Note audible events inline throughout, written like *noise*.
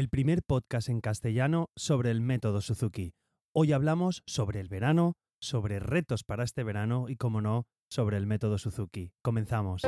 el primer podcast en castellano sobre el método Suzuki. Hoy hablamos sobre el verano, sobre retos para este verano y, como no, sobre el método Suzuki. Comenzamos.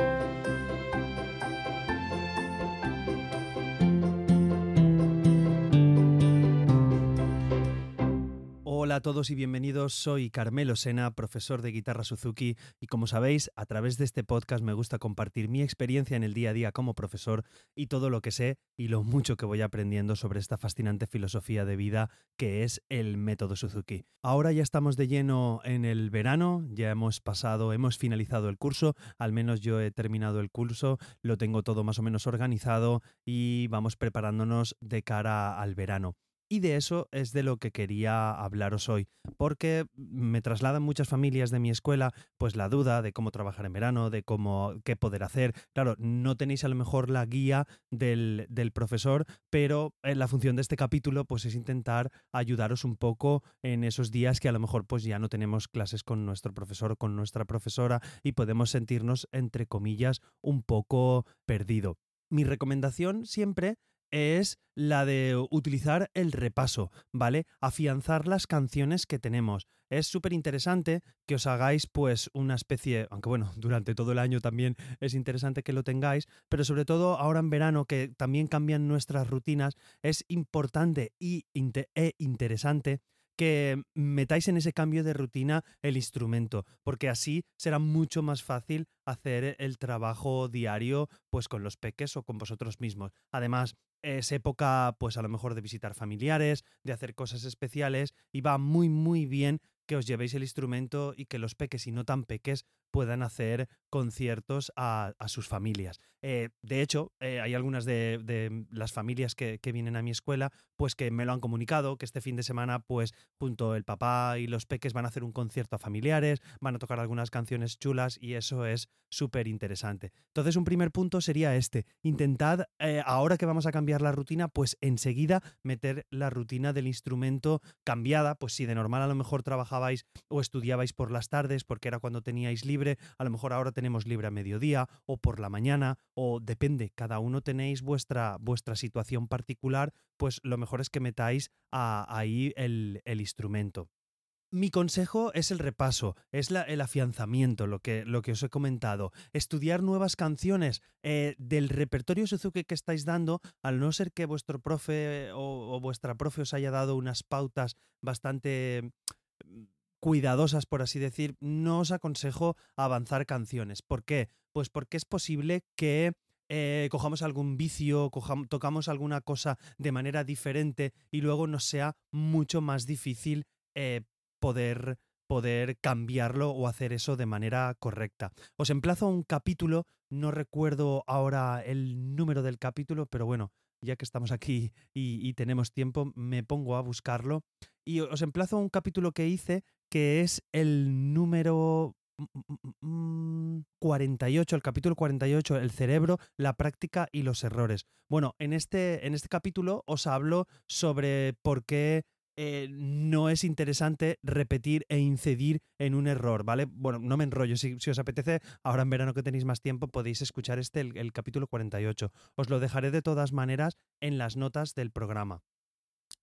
Hola a todos y bienvenidos. Soy Carmelo Sena, profesor de guitarra Suzuki y como sabéis, a través de este podcast me gusta compartir mi experiencia en el día a día como profesor y todo lo que sé y lo mucho que voy aprendiendo sobre esta fascinante filosofía de vida que es el método Suzuki. Ahora ya estamos de lleno en el verano, ya hemos pasado, hemos finalizado el curso, al menos yo he terminado el curso, lo tengo todo más o menos organizado y vamos preparándonos de cara al verano. Y de eso es de lo que quería hablaros hoy, porque me trasladan muchas familias de mi escuela pues la duda de cómo trabajar en verano, de cómo qué poder hacer. Claro, no tenéis a lo mejor la guía del, del profesor, pero en la función de este capítulo pues es intentar ayudaros un poco en esos días que a lo mejor pues ya no tenemos clases con nuestro profesor o con nuestra profesora y podemos sentirnos entre comillas un poco perdido. Mi recomendación siempre es la de utilizar el repaso, ¿vale? Afianzar las canciones que tenemos. Es súper interesante que os hagáis pues una especie, aunque bueno, *laughs* durante todo el año también es interesante que lo tengáis, pero sobre todo ahora en verano que también cambian nuestras rutinas, es importante y e interesante que metáis en ese cambio de rutina el instrumento, porque así será mucho más fácil hacer el trabajo diario pues con los peques o con vosotros mismos. Además, es época, pues a lo mejor de visitar familiares, de hacer cosas especiales y va muy, muy bien que os llevéis el instrumento y que los peques y no tan peques puedan hacer conciertos a, sus familias. Eh, de hecho, eh, hay algunas de, las familias que, vienen a mi escuela, pues que me lo han comunicado, que este fin de semana, pues junto el papá y los peques van a hacer un concierto a familiares, van a tocar algunas canciones chulas y eso es súper interesante. Entonces, un primer punto sería este, intentad, eh, ahora que vamos a cambiar la rutina, pues enseguida meter la rutina del instrumento cambiada, pues si de normal a lo mejor trabajabais o estudiabais por las tardes, porque era cuando teníais libre, a lo mejor ahora tenemos libre a mediodía o por la mañana o depende, cada uno tenéis vuestra, vuestra situación particular, pues lo mejor es que metáis ahí el, instrumento. Mi consejo es el repaso, es el afianzamiento, lo que, lo que os he comentado. Estudiar nuevas canciones eh, del repertorio Suzuki que estáis dando, al no ser que vuestro profe o, o vuestra profe os haya dado unas pautas bastante cuidadosas, por así decir, no os aconsejo avanzar canciones. ¿Por qué? Pues porque es posible que eh, cojamos algún vicio, tocamos alguna cosa de manera diferente y luego nos sea mucho más difícil eh, poder poder cambiarlo o hacer eso de manera correcta. Os emplazo a un capítulo, no recuerdo ahora el número del capítulo, pero bueno, ya que estamos aquí y, y tenemos tiempo, me pongo a buscarlo. Y os emplazo a un capítulo que hice que es el número 48, mm, mm, el capítulo 48, el cerebro, la práctica y los errores. Bueno, en este, en este capítulo os hablo sobre por qué eh, no es interesante repetir e incidir en un error, ¿vale? Bueno, no me enrollo, si, os apetece, ahora en verano que tenéis más tiempo podéis escuchar este, el, el capítulo 48. Os lo dejaré de todas maneras en las notas del programa.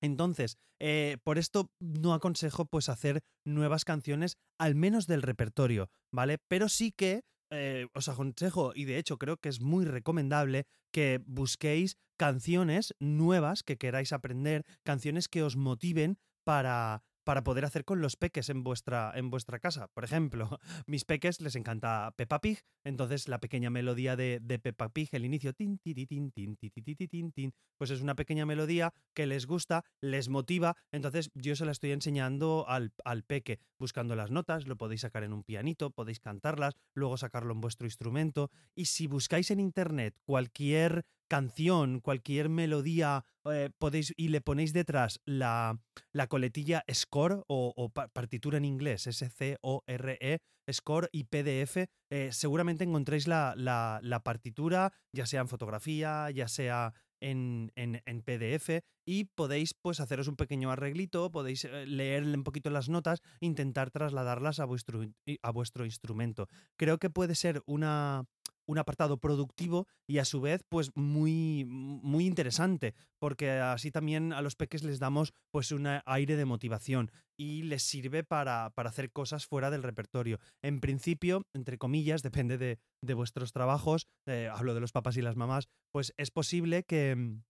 Entonces, eh, por esto no aconsejo pues hacer nuevas canciones, al menos del repertorio, ¿vale? Pero sí que eh, os aconsejo, y de hecho creo que es muy recomendable, que busquéis canciones nuevas que queráis aprender, canciones que os motiven para, para poder hacer con los peques en vuestra, en vuestra casa. Por ejemplo, *laughs* mis peques les encanta Peppa Pig, entonces la pequeña melodía de, de Peppa Pig, el inicio, tin, tin, tin, tin, tin, tin, pues es una pequeña melodía que les gusta, les motiva, entonces yo se la estoy enseñando al, al peque, buscando las notas, lo podéis sacar en un pianito, podéis cantarlas, luego sacarlo en vuestro instrumento, y si buscáis en internet cualquier canción, cualquier melodía, eh, podéis y le ponéis detrás la, la coletilla score o, partitura en inglés, S-C-O-R-E, score y PDF, eh, seguramente encontréis la, la, partitura, ya sea en fotografía, ya sea en, en, en, PDF y podéis pues haceros un pequeño arreglito, podéis eh, leer un poquito las notas, intentar trasladarlas a vuestro, a vuestro instrumento. Creo que puede ser una, un apartado productivo y a su vez pues muy, muy interesante, porque así también a los peques les damos pues un aire de motivación y les sirve para, para hacer cosas fuera del repertorio. En principio, entre comillas, depende de, de vuestros trabajos, eh, hablo de los papás y las mamás, pues es posible que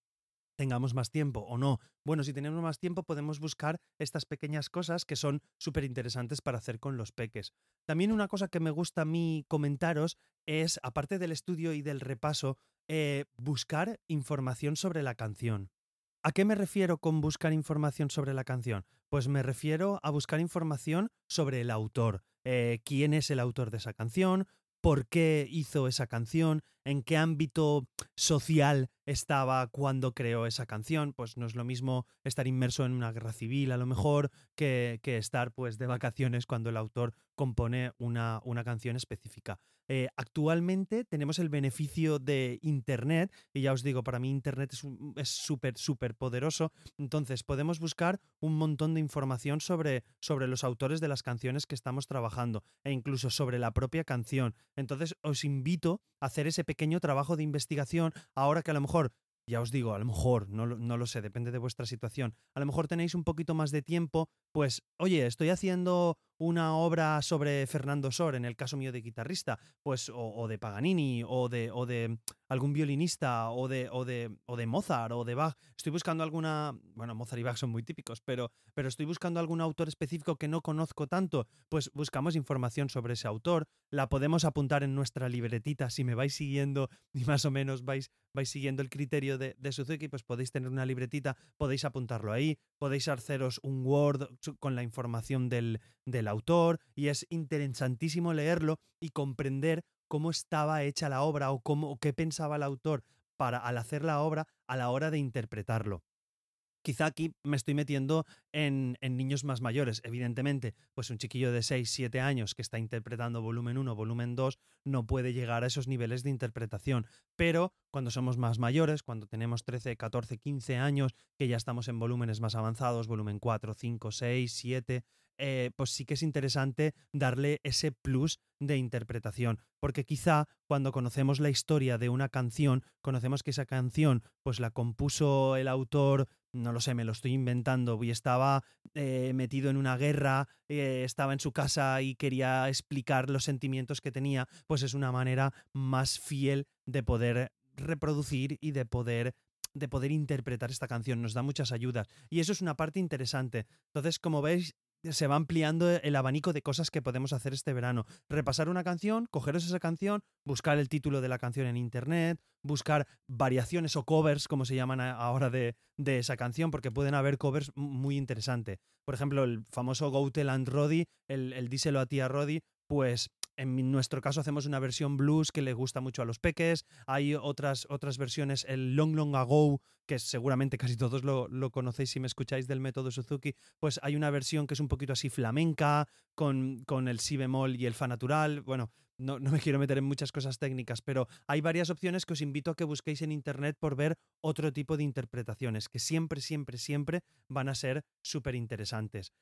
tengamos más tiempo o no. Bueno, si tenemos más tiempo podemos buscar estas pequeñas cosas que son súper interesantes para hacer con los peques. También una cosa que me gusta a mí comentaros es, aparte del estudio y del repaso, eh, buscar información sobre la canción. ¿A qué me refiero con buscar información sobre la canción? Pues me refiero a buscar información sobre el autor, eh, quién es el autor de esa canción, por qué hizo esa canción, en qué ámbito social estaba cuando creó esa canción. Pues no es lo mismo estar inmerso en una guerra civil a lo mejor que, que estar pues de vacaciones cuando el autor compone una, una canción específica. Eh, actualmente tenemos el beneficio de Internet, y ya os digo, para mí Internet es súper, súper poderoso, entonces podemos buscar un montón de información sobre, sobre los autores de las canciones que estamos trabajando, e incluso sobre la propia canción. Entonces os invito a hacer ese pequeño trabajo de investigación, ahora que a lo mejor ya os digo, a lo mejor, no, no, lo sé, depende de vuestra situación, a lo mejor tenéis un poquito más de tiempo, pues, oye, estoy haciendo una obra sobre Fernando Sor, en el caso mío de guitarrista, pues, o, de Paganini, o de, o de algún violinista, o de, o, de, o de Mozart, o de Bach. Estoy buscando alguna, bueno, Mozart y Bach son muy típicos, pero, pero estoy buscando algún autor específico que no conozco tanto, pues buscamos información sobre ese autor, la podemos apuntar en nuestra libretita, si me vais siguiendo *laughs* y más o menos vais, vais siguiendo el criterio de, de Suzuki, pues podéis tener una libretita, podéis apuntarlo ahí, podéis haceros un Word con la información del, del autor y es interesantísimo leerlo y comprender cómo estaba hecha la obra o cómo qué pensaba el autor para al hacer la obra a la hora de interpretarlo. Quizá aquí me estoy metiendo en, niños más mayores, evidentemente, pues un chiquillo de 6, 7 años que está interpretando volumen 1, volumen 2, no puede llegar a esos niveles de interpretación, pero cuando somos más mayores, cuando tenemos 13, 14, 15 años, que ya estamos en volúmenes más avanzados, volumen 4, 5, 6, 7, eh, pues sí que es interesante darle ese plus de interpretación, porque quizá cuando conocemos la historia de una canción, conocemos que esa canción pues la compuso el autor, no lo sé, me lo estoy inventando, y estaba eh, metido en una guerra, eh, estaba en su casa y quería explicar los sentimientos que tenía, pues es una manera más fiel de poder reproducir y de poder de poder interpretar esta canción, nos da muchas ayudas y eso es una parte interesante. Entonces, como veis, se va ampliando el abanico de cosas que podemos hacer este verano. Repasar una canción, cogeros esa canción, buscar el título de la canción en internet, buscar variaciones o covers, como se llaman ahora de, de esa canción, porque pueden haber covers muy interesantes. Por ejemplo, el famoso Go Tell and Roddy, el, el Díselo a tía Roddy, pues en nuestro caso hacemos una versión blues que le gusta mucho a los peques. Hay otras, otras versiones, el Long Long Ago, que seguramente casi todos lo, conocéis si me escucháis del método Suzuki. Pues hay una versión que es un poquito así flamenca, con, con el si bemol y el fa natural. Bueno, no, no, me quiero meter en muchas cosas técnicas, pero hay varias opciones que os invito a que busquéis en internet por ver otro tipo de interpretaciones, que siempre, siempre, siempre van a ser súper interesantes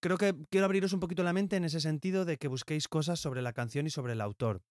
creo que quiero abriros un poquito la mente en ese sentido de que busquéis cosas sobre la canción y sobre el autor.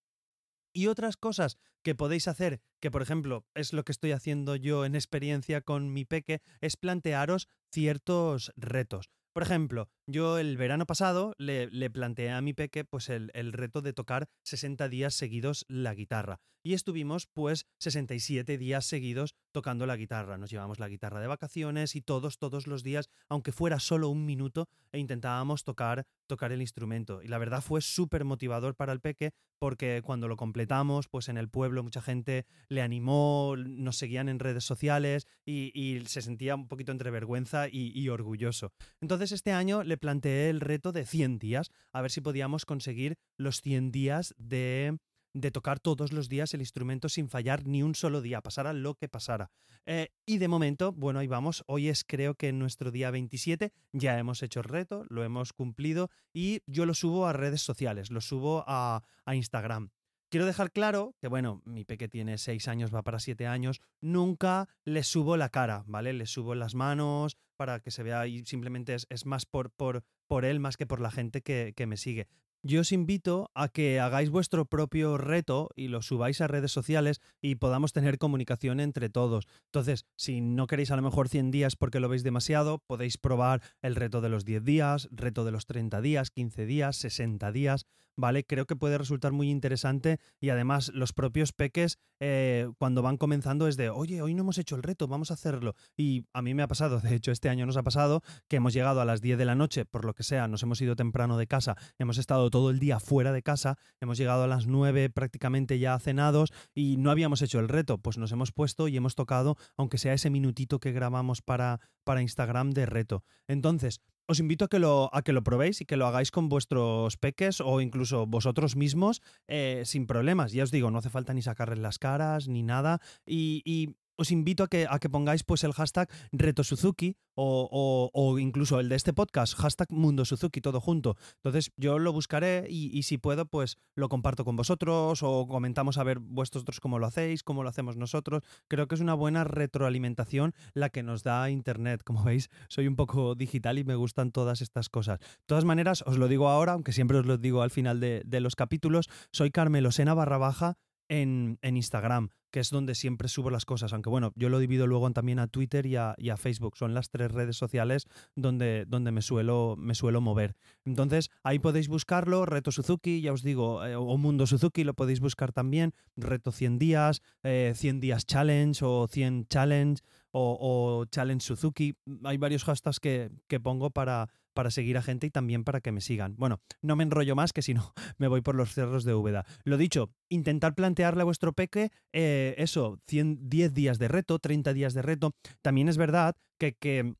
Y otras cosas que podéis hacer, que por ejemplo es lo que estoy haciendo yo en experiencia con mi peque, es plantearos ciertos retos. Por ejemplo, yo el verano pasado le, planteé a mi peque pues el, el, reto de tocar 60 días seguidos la guitarra. Y estuvimos pues 67 días seguidos tocando la guitarra. Nos llevamos la guitarra de vacaciones y todos, todos los días, aunque fuera solo un minuto, e intentábamos tocar, tocar el instrumento. Y la verdad fue súper motivador para el peque porque cuando lo completamos, pues en el pueblo mucha gente le animó, nos seguían en redes sociales y, se sentía un poquito entre vergüenza y, y orgulloso. Entonces este año le planteé el reto de 100 días, a ver si podíamos conseguir los 100 días de, de tocar todos los días el instrumento sin fallar ni un solo día, pasara lo que pasara. Eh, y de momento, bueno, ahí vamos. Hoy es creo que nuestro día 27, ya hemos hecho el reto, lo hemos cumplido y yo lo subo a redes sociales, lo subo a, a Instagram. Quiero dejar claro que, bueno, mi peque tiene 6 años, va para 7 años, nunca le subo la cara, ¿vale? Le subo las manos para que se vea y simplemente es, más por, por, por él más que por la gente que, que, me sigue. yo os invito a que hagáis vuestro propio reto y lo subáis a redes sociales y podamos tener comunicación entre todos. Entonces, si no queréis a lo mejor 100 días porque lo veis demasiado, podéis probar el reto de los 10 días, reto de los 30 días, 15 días, 60 días. ¿Vale? Creo que puede resultar muy interesante y además los propios peques eh, cuando van comenzando es de, oye, hoy no hemos hecho el reto, vamos a hacerlo. Y a mí me ha pasado, *laughs* de hecho este año nos ha pasado que hemos llegado a las 10 de la noche, por lo que sea, nos hemos ido temprano de casa, hemos estado todo el día fuera de casa, hemos llegado a las 9 prácticamente ya cenados y no habíamos hecho el reto, pues nos hemos puesto y hemos tocado, aunque sea ese minutito que grabamos para, para Instagram de reto. Entonces, os invito a que, lo, a que lo probéis y que lo hagáis con vuestros peques o incluso vosotros mismos eh, sin problemas. Ya os digo, no hace falta ni sacarles las caras ni nada. Y, y os invito a que, a que pongáis pues el hashtag Reto Suzuki o, incluso el de este podcast, hashtag Mundo Suzuki, todo junto. Entonces yo lo buscaré y, si puedo pues lo comparto con vosotros o comentamos a ver vosotros cómo lo hacéis, cómo lo hacemos nosotros. Creo que es una buena retroalimentación la que nos da Internet. Como veis, soy un poco digital y me gustan todas estas cosas. De todas maneras, os lo digo ahora, aunque siempre os lo digo al final de, de los capítulos, soy Carmelo Sena barra baja en, Instagram, que es donde siempre subo las cosas, aunque bueno, yo lo divido luego también a Twitter y a, Facebook, son las tres redes sociales donde, donde me, suelo, me suelo mover. Entonces, ahí podéis buscarlo, Reto Suzuki, ya os digo, eh, o Mundo Suzuki, lo podéis buscar también, Reto 100 días, 100 eh, días challenge o 100 challenge o, challenge Suzuki, hay varios hashtags que, que pongo para para seguir a gente y también para que me sigan. Bueno, no me enrollo más que si no *laughs* me voy por los cerros de Úbeda. Lo dicho, intentar plantearle a vuestro peque eh, eso, 100, 10 días de reto, 30 días de reto. También es verdad que, que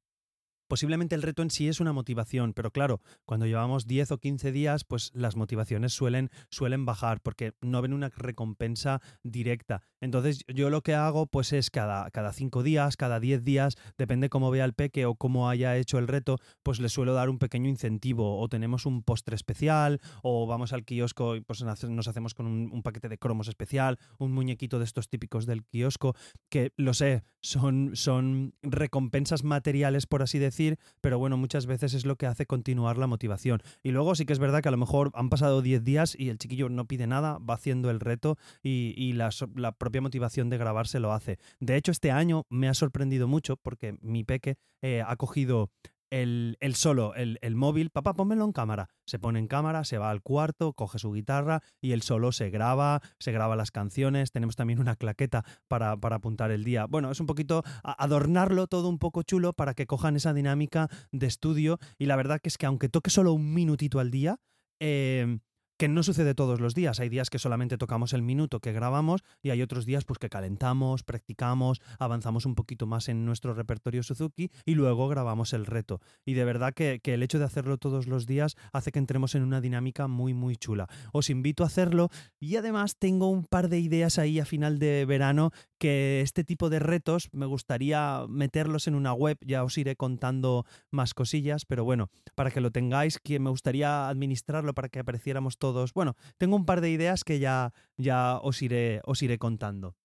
Posiblemente el reto en sí es una motivación, pero claro, cuando llevamos 10 o 15 días, pues las motivaciones suelen, suelen bajar porque no ven una recompensa directa. Entonces yo lo que hago pues es cada, cada 5 días, cada 10 días, depende cómo vea el peque o cómo haya hecho el reto, pues le suelo dar un pequeño incentivo o tenemos un postre especial o vamos al kiosco y pues nos hacemos con un, paquete de cromos especial, un muñequito de estos típicos del kiosco, que lo sé, son, son recompensas materiales por así decirlo pero bueno, muchas veces es lo que hace continuar la motivación. Y luego sí que es verdad que a lo mejor han pasado 10 días y el chiquillo no pide nada, va haciendo el reto y, la, propia motivación de grabarse lo hace. De hecho, este año me ha sorprendido mucho porque mi peque eh, ha cogido el, solo, el, móvil, papá, pónmelo en cámara. Se pone en cámara, se va al cuarto, coge su guitarra y el solo se graba, se graba las canciones. Tenemos también una claqueta para, apuntar el día. Bueno, es un poquito adornarlo todo un poco chulo para que cojan esa dinámica de estudio. Y la verdad que es que aunque toque solo un minutito al día, eh, que no sucede todos los días. Hay días que solamente tocamos el minuto que grabamos y hay otros días pues que calentamos, practicamos, avanzamos un poquito más en nuestro repertorio Suzuki y luego grabamos el reto. Y de verdad que, el hecho de hacerlo todos los días hace que entremos en una dinámica muy muy chula. Os invito a hacerlo y además tengo un par de ideas ahí a final de verano que este tipo de retos me gustaría meterlos en una web, ya os iré contando más cosillas, pero bueno, para que lo tengáis, que me gustaría administrarlo para que apareciéramos todos bueno, tengo un par de ideas que ya, ya os, iré, os iré contando.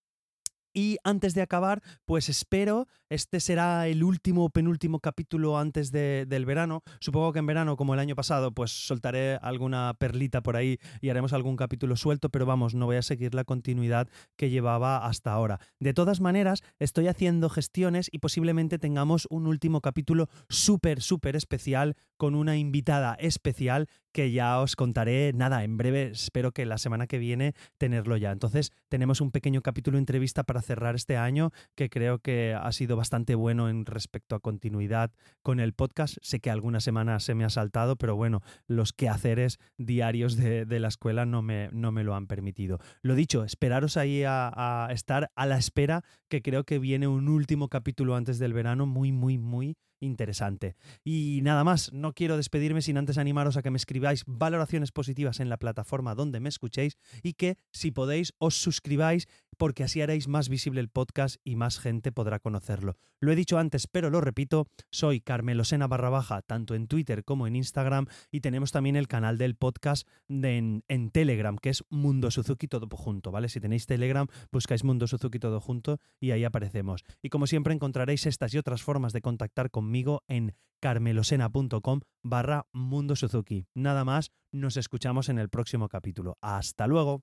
Y antes de acabar, pues espero, este será el último, penúltimo capítulo antes del verano. Supongo que en verano, como el año pasado, pues soltaré alguna perlita por ahí y haremos algún capítulo suelto, pero vamos, no voy a seguir la continuidad que llevaba hasta ahora. De todas maneras, estoy haciendo gestiones y posiblemente tengamos un último capítulo súper, súper especial con una invitada especial que ya os contaré, nada, en breve, espero que la semana que viene tenerlo ya. Entonces, tenemos un pequeño capítulo entrevista para cerrar este año que creo que ha sido bastante bueno en respecto a continuidad con el podcast. Sé que algunas semanas se me ha saltado, pero bueno, los quehaceres diarios de, la escuela no me, no me lo han permitido. Lo dicho, esperaros ahí a estar a la espera, que creo que viene un último capítulo antes del verano muy, muy, muy interesante. Y nada más, no quiero despedirme sin antes animaros a que me escribáis valoraciones positivas en la plataforma donde me escuchéis y que si podéis os suscribáis porque así haréis más visible el podcast y más gente podrá conocerlo. Lo he dicho antes, pero lo repito, soy Carmelosena barra baja, tanto en Twitter como en Instagram, y tenemos también el canal del podcast en, Telegram, que es Mundo Suzuki todo junto, ¿vale? Si tenéis Telegram, buscáis Mundo Suzuki todo junto y ahí aparecemos. Y como siempre encontraréis estas y otras formas de contactar conmigo en carmelosena.com barra Mundo Suzuki. Nada más, nos escuchamos en el próximo capítulo. Hasta luego.